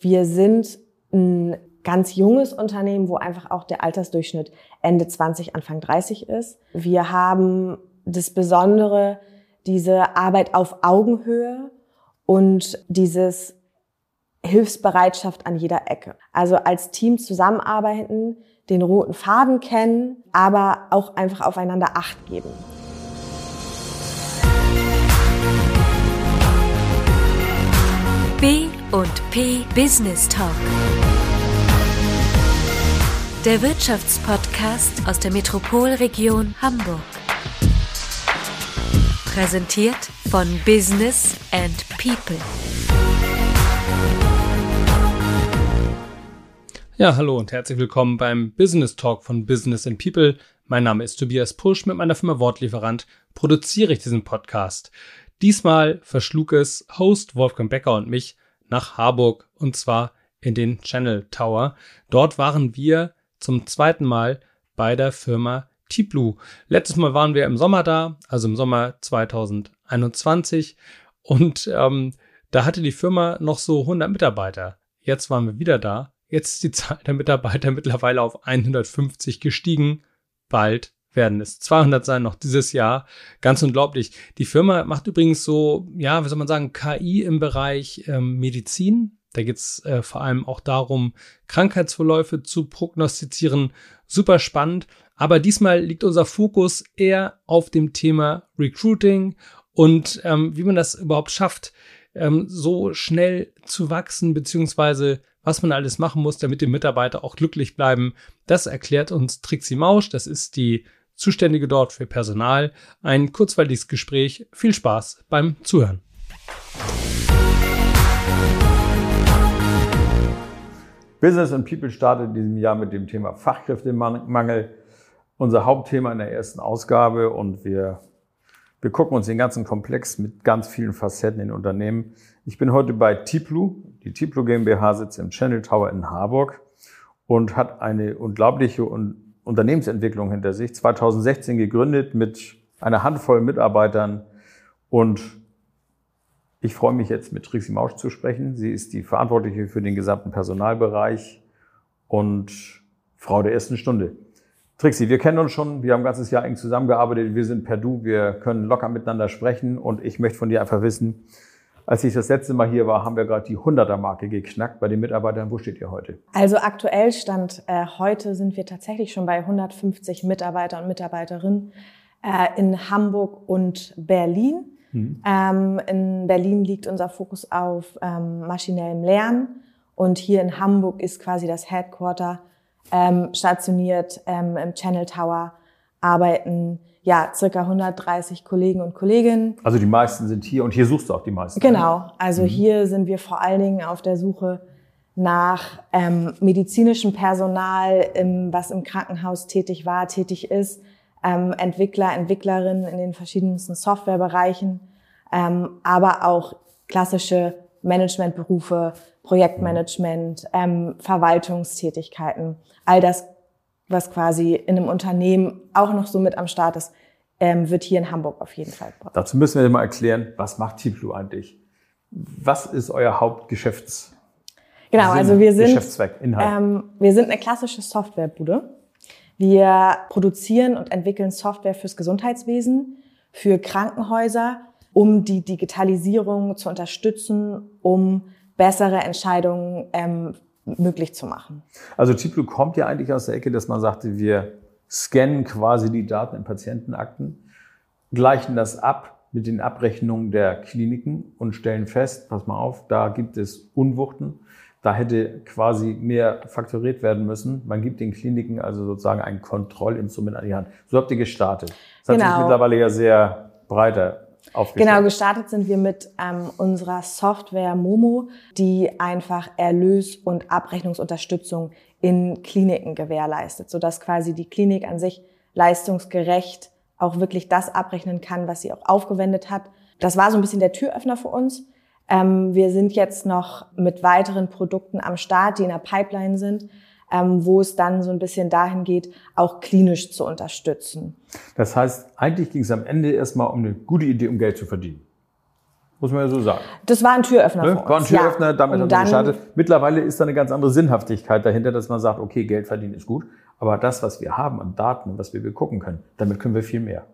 Wir sind ein ganz junges Unternehmen, wo einfach auch der Altersdurchschnitt Ende 20, Anfang 30 ist. Wir haben das Besondere, diese Arbeit auf Augenhöhe und dieses Hilfsbereitschaft an jeder Ecke. Also als Team zusammenarbeiten, den roten Faden kennen, aber auch einfach aufeinander Acht geben. B und P Business Talk. Der Wirtschaftspodcast aus der Metropolregion Hamburg. Präsentiert von Business and People. Ja, hallo und herzlich willkommen beim Business Talk von Business and People. Mein Name ist Tobias Pusch. Mit meiner Firma Wortlieferant produziere ich diesen Podcast. Diesmal verschlug es Host Wolfgang Becker und mich nach Harburg und zwar in den Channel Tower. Dort waren wir zum zweiten Mal bei der Firma T-Blue. Letztes Mal waren wir im Sommer da, also im Sommer 2021 und ähm, da hatte die Firma noch so 100 Mitarbeiter. Jetzt waren wir wieder da. Jetzt ist die Zahl der Mitarbeiter mittlerweile auf 150 gestiegen. Bald werden es 200 sein, noch dieses Jahr. Ganz unglaublich. Die Firma macht übrigens so, ja, wie soll man sagen, KI im Bereich ähm, Medizin. Da geht es äh, vor allem auch darum, Krankheitsverläufe zu prognostizieren. Super spannend. Aber diesmal liegt unser Fokus eher auf dem Thema Recruiting und ähm, wie man das überhaupt schafft, ähm, so schnell zu wachsen, beziehungsweise was man alles machen muss, damit die Mitarbeiter auch glücklich bleiben. Das erklärt uns Trixie Mausch. Das ist die Zuständige dort für Personal. Ein kurzweiliges Gespräch. Viel Spaß beim Zuhören. Business and People startet in diesem Jahr mit dem Thema Fachkräftemangel. Unser Hauptthema in der ersten Ausgabe und wir, wir gucken uns den ganzen Komplex mit ganz vielen Facetten in Unternehmen. Ich bin heute bei Tiplu. Die Tiplu GmbH sitzt im Channel Tower in Harburg und hat eine unglaubliche und Unternehmensentwicklung hinter sich. 2016 gegründet mit einer Handvoll Mitarbeitern und ich freue mich jetzt mit Trixie Mausch zu sprechen. Sie ist die Verantwortliche für den gesamten Personalbereich und Frau der ersten Stunde. Trixie, wir kennen uns schon, wir haben ein ganzes Jahr eng zusammengearbeitet, wir sind per Du, wir können locker miteinander sprechen und ich möchte von dir einfach wissen, als ich das letzte Mal hier war, haben wir gerade die 100er-Marke geknackt bei den Mitarbeitern. Wo steht ihr heute? Also aktuell stand äh, heute sind wir tatsächlich schon bei 150 Mitarbeiter und Mitarbeiterinnen äh, in Hamburg und Berlin. Mhm. Ähm, in Berlin liegt unser Fokus auf ähm, maschinellem Lernen und hier in Hamburg ist quasi das Headquarter ähm, stationiert ähm, im Channel Tower arbeiten ja, circa 130 Kollegen und Kolleginnen. Also die meisten sind hier und hier suchst du auch die meisten. Genau, also mhm. hier sind wir vor allen Dingen auf der Suche nach ähm, medizinischem Personal, im, was im Krankenhaus tätig war, tätig ist, ähm, Entwickler, Entwicklerinnen in den verschiedensten Softwarebereichen, ähm, aber auch klassische Managementberufe, Projektmanagement, ähm, Verwaltungstätigkeiten. All das was quasi in einem Unternehmen auch noch so mit am Start ist, ähm, wird hier in Hamburg auf jeden Fall gebraucht. Dazu müssen wir mal erklären, was macht Tiplu eigentlich? Was ist euer Hauptgeschäfts? Genau, Sinn, also wir sind, Geschäftszweck, Inhalt? Ähm, wir sind eine klassische Softwarebude. Wir produzieren und entwickeln Software fürs Gesundheitswesen, für Krankenhäuser, um die Digitalisierung zu unterstützen, um bessere Entscheidungen ähm, möglich zu machen. Also Tiplu kommt ja eigentlich aus der Ecke, dass man sagte, wir scannen quasi die Daten in Patientenakten, gleichen das ab mit den Abrechnungen der Kliniken und stellen fest, pass mal auf, da gibt es Unwuchten. Da hätte quasi mehr faktoriert werden müssen. Man gibt den Kliniken also sozusagen ein Kontrollinstrument an die Hand. So habt ihr gestartet. Das genau. hat sich genau. mittlerweile ja sehr breiter Genau, gestartet sind wir mit ähm, unserer Software Momo, die einfach Erlös- und Abrechnungsunterstützung in Kliniken gewährleistet, sodass quasi die Klinik an sich leistungsgerecht auch wirklich das abrechnen kann, was sie auch aufgewendet hat. Das war so ein bisschen der Türöffner für uns. Ähm, wir sind jetzt noch mit weiteren Produkten am Start, die in der Pipeline sind ähm, wo es dann so ein bisschen dahin geht, auch klinisch zu unterstützen. Das heißt, eigentlich ging es am Ende erstmal um eine gute Idee, um Geld zu verdienen. muss man ja so sagen. Das war ein Türöffner Ne? War ein Türöffner, ja. damit man dann- gestartet. Mittlerweile ist da eine ganz andere Sinnhaftigkeit dahinter, dass man sagt, okay, Geld verdienen ist gut, aber das, was wir haben an Daten und was wir begucken können, damit können wir viel mehr.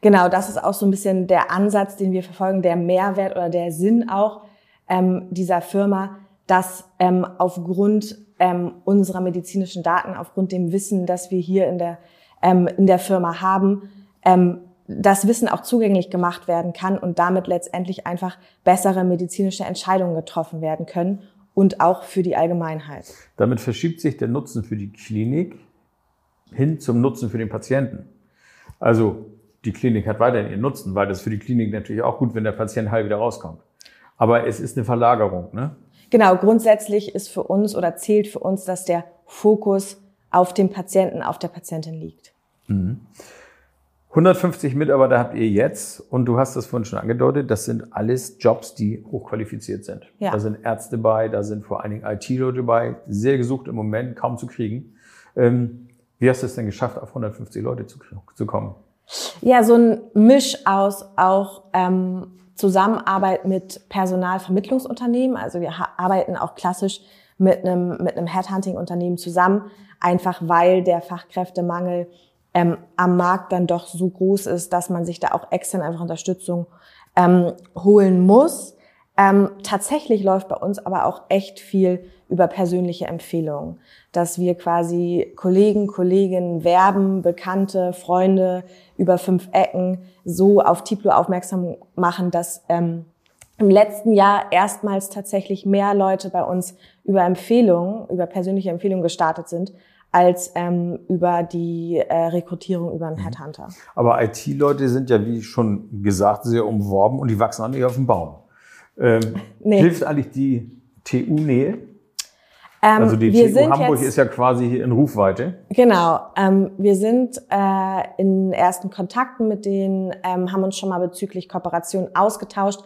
Genau, das ist auch so ein bisschen der Ansatz, den wir verfolgen, der Mehrwert oder der Sinn auch ähm, dieser Firma, dass ähm, aufgrund ähm, unserer medizinischen Daten, aufgrund dem Wissen, das wir hier in der, ähm, in der Firma haben, ähm, das Wissen auch zugänglich gemacht werden kann und damit letztendlich einfach bessere medizinische Entscheidungen getroffen werden können und auch für die Allgemeinheit. Damit verschiebt sich der Nutzen für die Klinik hin zum Nutzen für den Patienten. Also die Klinik hat weiterhin ihren Nutzen, weil das für die Klinik natürlich auch gut, wenn der Patient heil wieder rauskommt. Aber es ist eine Verlagerung. Ne? Genau, grundsätzlich ist für uns oder zählt für uns, dass der Fokus auf dem Patienten, auf der Patientin liegt. 150 Mitarbeiter habt ihr jetzt und du hast das vorhin schon angedeutet, das sind alles Jobs, die hochqualifiziert sind. Ja. Da sind Ärzte bei, da sind vor allen Dingen IT-Leute bei, sehr gesucht im Moment, kaum zu kriegen. Ähm, wie hast du es denn geschafft, auf 150 Leute zu, zu kommen? Ja, so ein Misch aus auch ähm, Zusammenarbeit mit Personalvermittlungsunternehmen. Also wir arbeiten auch klassisch mit einem, mit einem Headhunting-Unternehmen zusammen, einfach weil der Fachkräftemangel ähm, am Markt dann doch so groß ist, dass man sich da auch extern einfach Unterstützung ähm, holen muss. Ähm, tatsächlich läuft bei uns aber auch echt viel über persönliche Empfehlungen, dass wir quasi Kollegen, Kolleginnen werben, Bekannte, Freunde über fünf Ecken so auf Tiplo aufmerksam machen, dass ähm, im letzten Jahr erstmals tatsächlich mehr Leute bei uns über Empfehlungen, über persönliche Empfehlungen gestartet sind, als ähm, über die äh, Rekrutierung über einen Headhunter. Aber IT-Leute sind ja, wie schon gesagt, sehr umworben und die wachsen auch nicht auf dem Baum. Ähm, Nee. Hilft eigentlich die TU-Nähe? Ähm, Also die TU Hamburg jetzt, ist ja quasi hier in Rufweite. Genau. Ähm, wir sind äh, in ersten Kontakten mit denen, ähm, haben uns schon mal bezüglich Kooperation ausgetauscht,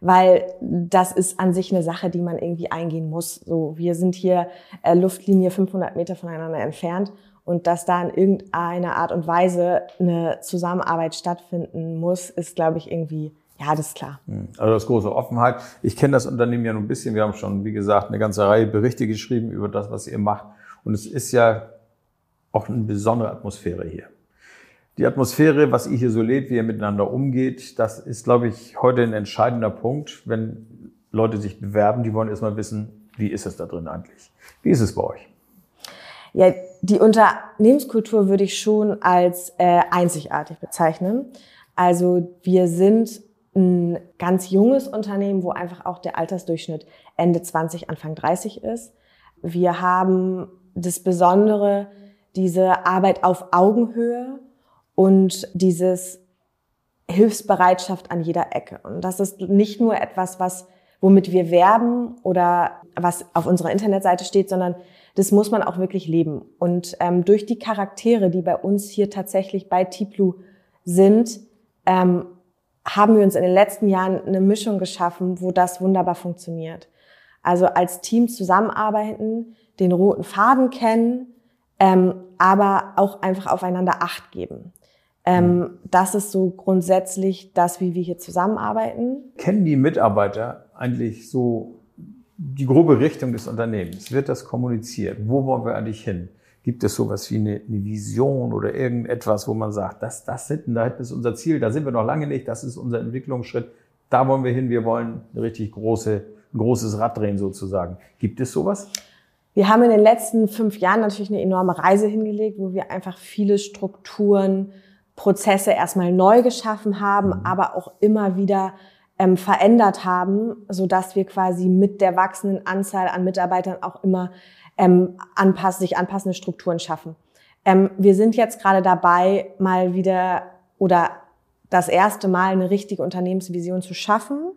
weil das ist an sich eine Sache, die man irgendwie eingehen muss. So, wir sind hier äh, Luftlinie 500 Meter voneinander entfernt und dass da in irgendeiner Art und Weise eine Zusammenarbeit stattfinden muss, ist, glaube ich, irgendwie, ja, das ist klar. Also das große Offenheit. Ich kenne das Unternehmen ja nur ein bisschen. Wir haben schon, wie gesagt, eine ganze Reihe Berichte geschrieben über das, was ihr macht. Und es ist ja auch eine besondere Atmosphäre hier. Die Atmosphäre, was ihr hier so lebt, wie ihr miteinander umgeht, das ist, glaube ich, heute ein entscheidender Punkt, wenn Leute sich bewerben, die wollen erstmal wissen, wie ist es da drin eigentlich? Wie ist es bei euch? Ja, die Unternehmenskultur würde ich schon als äh, einzigartig bezeichnen. Also wir sind ein ganz junges Unternehmen, wo einfach auch der Altersdurchschnitt Ende 20, Anfang 30 ist. Wir haben das Besondere, diese Arbeit auf Augenhöhe und dieses Hilfsbereitschaft an jeder Ecke. Und das ist nicht nur etwas, was, womit wir werben oder was auf unserer Internetseite steht, sondern das muss man auch wirklich leben. Und ähm, durch die Charaktere, die bei uns hier tatsächlich bei Tiplu sind, ähm, haben wir uns in den letzten Jahren eine Mischung geschaffen, wo das wunderbar funktioniert. Also als Team zusammenarbeiten, den roten Faden kennen, ähm, aber auch einfach aufeinander Acht geben. Ähm, das ist so grundsätzlich das, wie wir hier zusammenarbeiten. Kennen die Mitarbeiter eigentlich so die grobe Richtung des Unternehmens? Wird das kommuniziert? Wo wollen wir eigentlich hin? Gibt es sowas wie eine, eine Vision oder irgendetwas, wo man sagt, das, das sind, da ist unser Ziel, da sind wir noch lange nicht, das ist unser Entwicklungsschritt, da wollen wir hin, wir wollen eine richtig große, ein großes Rad drehen sozusagen. Gibt es sowas? Wir haben in den letzten fünf Jahren natürlich eine enorme Reise hingelegt, wo wir einfach viele Strukturen, Prozesse erstmal neu geschaffen haben, aber auch immer wieder ähm, verändert haben, so dass wir quasi mit der wachsenden Anzahl an Mitarbeitern auch immer ähm, anpass sich anpassende Strukturen schaffen. Ähm, wir sind jetzt gerade dabei, mal wieder oder das erste Mal eine richtige Unternehmensvision zu schaffen.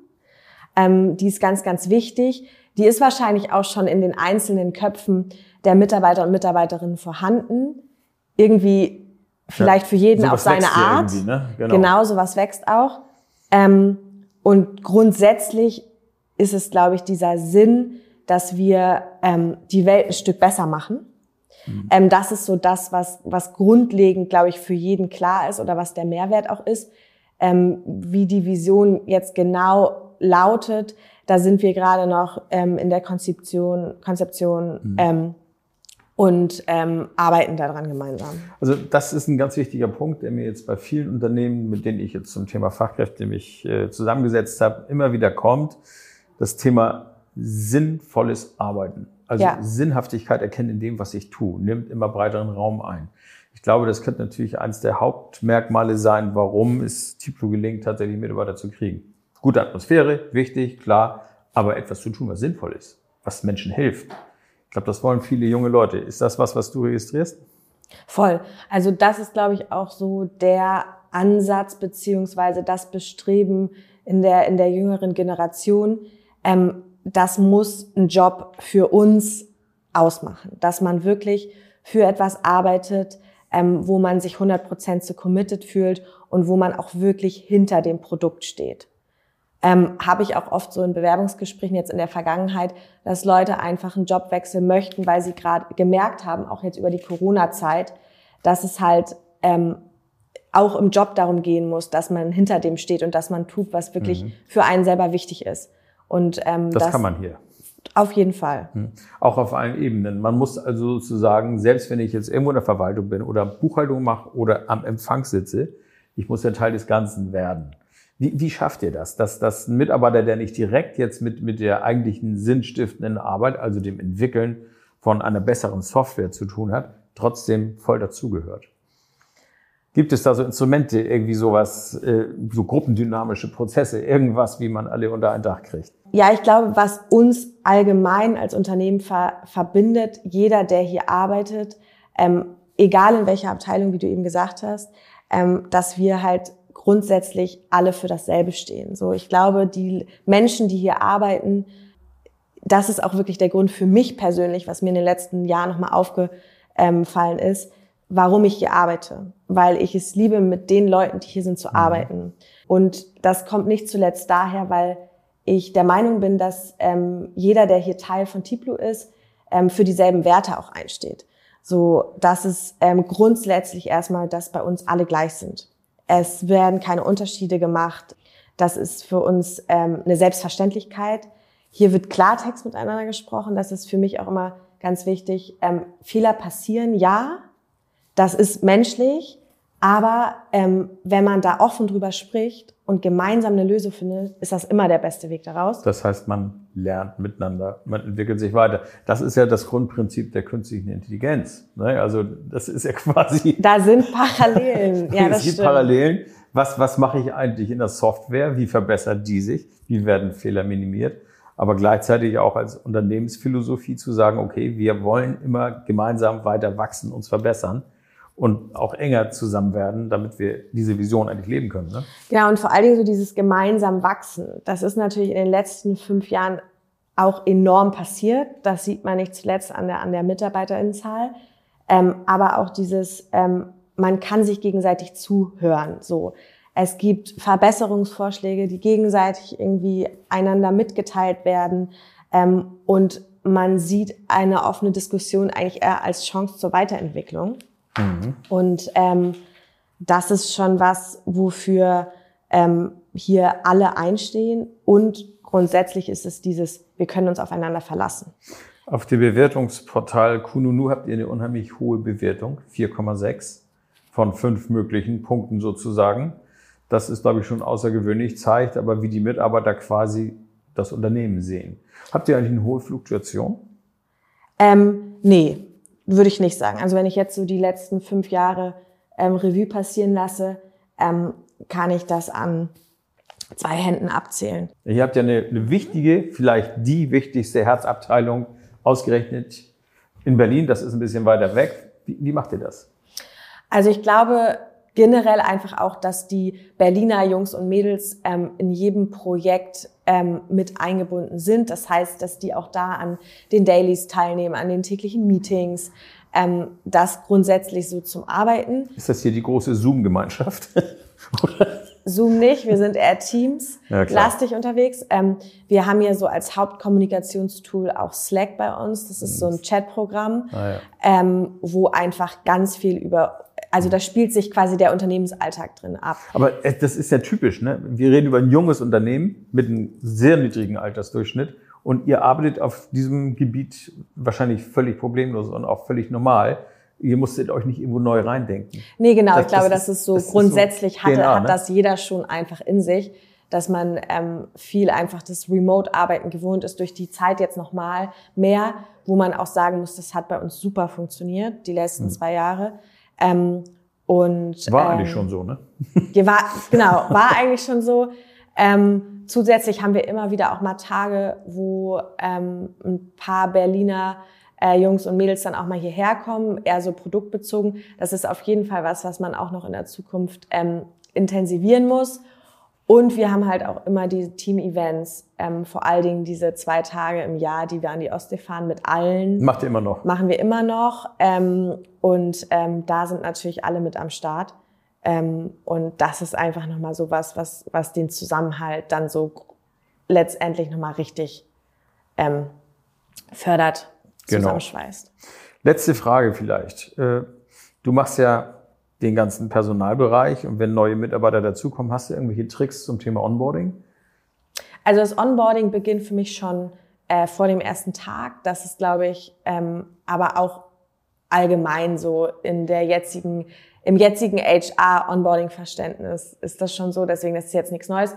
Ähm, die ist ganz, ganz wichtig. Die ist wahrscheinlich auch schon in den einzelnen Köpfen der Mitarbeiter und Mitarbeiterinnen vorhanden. Irgendwie vielleicht für jeden auf seine ja Art. ne? Genau. Genau, sowas wächst auch. Ähm, und grundsätzlich ist es, glaube ich, dieser Sinn, dass wir ähm, die Welt ein Stück besser machen. Ähm, das ist so das, was, was grundlegend, glaube ich, für jeden klar ist oder was der Mehrwert auch ist. Ähm, wie die Vision jetzt genau lautet, da sind wir gerade noch ähm, in der Konzeption, Konzeption Mhm. ähm, und ähm, arbeiten daran gemeinsam. Also das ist ein ganz wichtiger Punkt, der mir jetzt bei vielen Unternehmen, mit denen ich jetzt zum Thema Fachkräfte mich äh, zusammengesetzt habe, immer wieder kommt. Das Thema sinnvolles Arbeiten. Also Ja. Sinnhaftigkeit erkennen in dem, was ich tue, nimmt immer breiteren Raum ein. Ich glaube, das könnte natürlich eines der Hauptmerkmale sein, warum es Tiplo gelingt, tatsächlich Mitarbeiter zu kriegen. Gute Atmosphäre, wichtig, klar, aber etwas zu tun, was sinnvoll ist, was Menschen hilft. Ich glaube, das wollen viele junge Leute. Ist das was, was du registrierst? Voll. Also das ist, glaube ich, auch so der Ansatz beziehungsweise das Bestreben in der, in der jüngeren Generation. Ähm, das muss ein Job für uns ausmachen, dass man wirklich für etwas arbeitet, ähm, wo man sich 100% zu committed fühlt und wo man auch wirklich hinter dem Produkt steht. Ähm, Habe ich auch oft so in Bewerbungsgesprächen jetzt in der Vergangenheit, dass Leute einfach einen Job wechseln möchten, weil sie gerade gemerkt haben, auch jetzt über die Corona-Zeit, dass es halt ähm, auch im Job darum gehen muss, dass man hinter dem steht und dass man tut, was wirklich für einen selber wichtig ist. Und ähm, Das, kann man hier. auf jeden Fall. Auch auf allen Ebenen. Man muss also sozusagen, selbst wenn ich jetzt irgendwo in der Verwaltung bin oder Buchhaltung mache oder am Empfang sitze, ich muss ja Teil des Ganzen werden. Wie, wie schafft ihr das? Dass, dass ein Mitarbeiter, der nicht direkt jetzt mit, mit der eigentlichen sinnstiftenden Arbeit, also dem Entwickeln von einer besseren Software zu tun hat, trotzdem voll dazugehört? Gibt es da so Instrumente, irgendwie sowas, äh, so gruppendynamische Prozesse, irgendwas, wie man alle unter ein Dach kriegt? Ja, ich glaube, was uns allgemein als Unternehmen ver verbindet, jeder, der hier arbeitet, ähm, egal in welcher Abteilung, wie du eben gesagt hast, ähm, dass wir halt grundsätzlich alle für dasselbe stehen. So, ich glaube, die Menschen, die hier arbeiten, das ist auch wirklich der Grund für mich persönlich, was mir in den letzten Jahren nochmal aufgefallen ist, warum ich hier arbeite. Weil ich es liebe, mit den Leuten, die hier sind, zu arbeiten. Und das kommt nicht zuletzt daher, weil ich der Meinung bin, dass ähm, jeder, der hier Teil von Tiplo ist, ähm, für dieselben Werte auch einsteht. So, dass es ähm, grundsätzlich erstmal, dass bei uns alle gleich sind. Es werden keine Unterschiede gemacht. Das ist für uns ähm, eine Selbstverständlichkeit. Hier wird Klartext miteinander gesprochen. Das ist für mich auch immer ganz wichtig. Ähm, Fehler passieren, ja. Das ist menschlich. Aber ähm, wenn man da offen drüber spricht und gemeinsam eine Lösung findet, ist das immer der beste Weg daraus. Das heißt, man lernt miteinander, man entwickelt sich weiter. Das ist ja das Grundprinzip der künstlichen Intelligenz. Ne? Also das ist ja quasi. Da sind Parallelen. ja, es das gibt stimmt. Parallelen. Was, was mache ich eigentlich in der Software? Wie verbessert die sich? Wie werden Fehler minimiert? Aber gleichzeitig auch als Unternehmensphilosophie zu sagen, okay, wir wollen immer gemeinsam weiter wachsen, uns verbessern und auch enger zusammen werden, damit wir diese Vision eigentlich leben können. Ne? Ja, und vor allen Dingen so dieses gemeinsam wachsen. Das ist natürlich in den letzten fünf Jahren auch enorm passiert. Das sieht man nicht zuletzt an der, an der Mitarbeiterinnenzahl. Ähm, aber auch dieses, ähm, man kann sich gegenseitig zuhören. So, es gibt Verbesserungsvorschläge, die gegenseitig irgendwie einander mitgeteilt werden. Ähm, und man sieht eine offene Diskussion eigentlich eher als Chance zur Weiterentwicklung. Und ähm, das ist schon was, wofür ähm, hier alle einstehen. Und grundsätzlich ist es dieses, wir können uns aufeinander verlassen. Auf dem Bewertungsportal Kununu habt ihr eine unheimlich hohe Bewertung, 4,6 von fünf möglichen Punkten sozusagen. Das ist, glaube ich, schon außergewöhnlich, zeigt aber, wie die Mitarbeiter quasi das Unternehmen sehen. Habt ihr eigentlich eine hohe Fluktuation? Ähm, nee, würde ich nicht sagen. Also wenn ich jetzt so die letzten fünf Jahre ähm, Revue passieren lasse, ähm, kann ich das an zwei Händen abzählen. Ihr habt ja eine, eine wichtige, vielleicht die wichtigste Herzabteilung ausgerechnet in Berlin. Das ist ein bisschen weiter weg. Wie, wie macht ihr das? Also ich glaube generell einfach auch, dass die Berliner Jungs und Mädels ähm, in jedem Projekt ähm, mit eingebunden sind. Das heißt, dass die auch da an den Dailies teilnehmen, an den täglichen Meetings, ähm, das grundsätzlich so zum Arbeiten. Ist das hier die große Zoom-Gemeinschaft? Zoom nicht, wir sind eher Teams Ja, lastig unterwegs. Ähm, wir haben ja so als Hauptkommunikationstool auch Slack bei uns. Das ist so ein Chatprogramm, Ah, ja. ähm, wo einfach ganz viel über also da spielt sich quasi der Unternehmensalltag drin ab. Aber äh, das ist ja typisch, ne? Wir reden über ein junges Unternehmen mit einem sehr niedrigen Altersdurchschnitt und ihr arbeitet auf diesem Gebiet wahrscheinlich völlig problemlos und auch völlig normal. Ihr musstet euch nicht irgendwo neu reindenken. Nee, genau. Das- ich glaube, das das ist- so das ist so grundsätzlich hatte, DNA, hat ne? das jeder schon einfach in sich, dass man ähm, viel einfach das Remote-Arbeiten gewohnt ist durch die Zeit jetzt nochmal mehr, wo man auch sagen muss, das hat bei uns super funktioniert, die letzten zwei Jahre. Ähm, und. War ähm, eigentlich schon so, ne? ja, war, genau, war eigentlich schon so. Ähm, zusätzlich haben wir immer wieder auch mal Tage, wo ähm, ein paar Berliner äh, Jungs und Mädels dann auch mal hierher kommen, eher so produktbezogen. Das ist auf jeden Fall was, was man auch noch in der Zukunft ähm, intensivieren muss. Und wir haben halt auch immer diese Team-Events, ähm, vor allen Dingen diese zwei Tage im Jahr, die wir an die Ostsee fahren mit allen Macht ihr immer noch. machen wir immer noch. Ähm, und ähm, da sind natürlich alle mit am Start. Ähm, und das ist einfach nochmal so was, was, was den Zusammenhalt dann so letztendlich nochmal richtig ähm, fördert, Genau. zusammenschweißt. Letzte Frage vielleicht. Äh, Du machst ja den ganzen Personalbereich und wenn neue Mitarbeiter dazukommen, hast du irgendwelche Tricks zum Thema Onboarding? Also das Onboarding beginnt für mich schon äh, vor dem ersten Tag. Das ist, glaube ich, ähm, aber auch allgemein so in der jetzigen, im jetzigen HR-Onboarding-Verständnis ist das schon so. Deswegen das ist jetzt nichts Neues.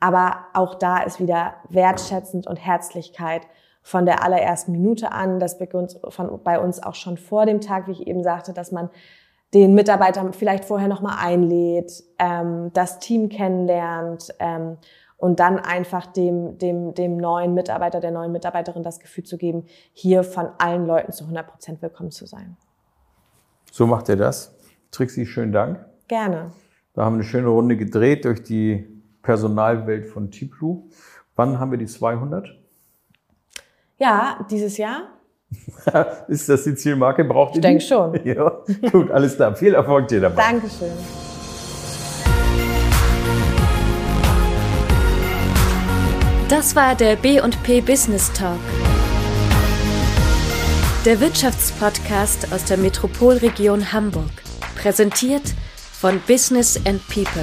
Aber auch da ist wieder wertschätzend und Herzlichkeit von der allerersten Minute an. Das beginnt von, bei uns auch schon vor dem Tag, wie ich eben sagte, dass man den Mitarbeiter vielleicht vorher nochmal einlädt, ähm, das Team kennenlernt ähm, und dann einfach dem, dem, dem neuen Mitarbeiter, der neuen Mitarbeiterin das Gefühl zu geben, hier von allen Leuten zu 100 Prozent willkommen zu sein. So macht ihr das. Trixie, schönen Dank. Gerne. Da haben wir eine schöne Runde gedreht durch die Personalwelt von Tiplu. Wann haben wir die 200? Ja, dieses Jahr? Ist das die Zielmarke? Braucht ihr Ich denke schon. Ja, gut, alles klar. Viel Erfolg dir dabei. Dankeschön. Das war der B&P Business Talk. Der Wirtschaftspodcast aus der Metropolregion Hamburg. Präsentiert von Business and People.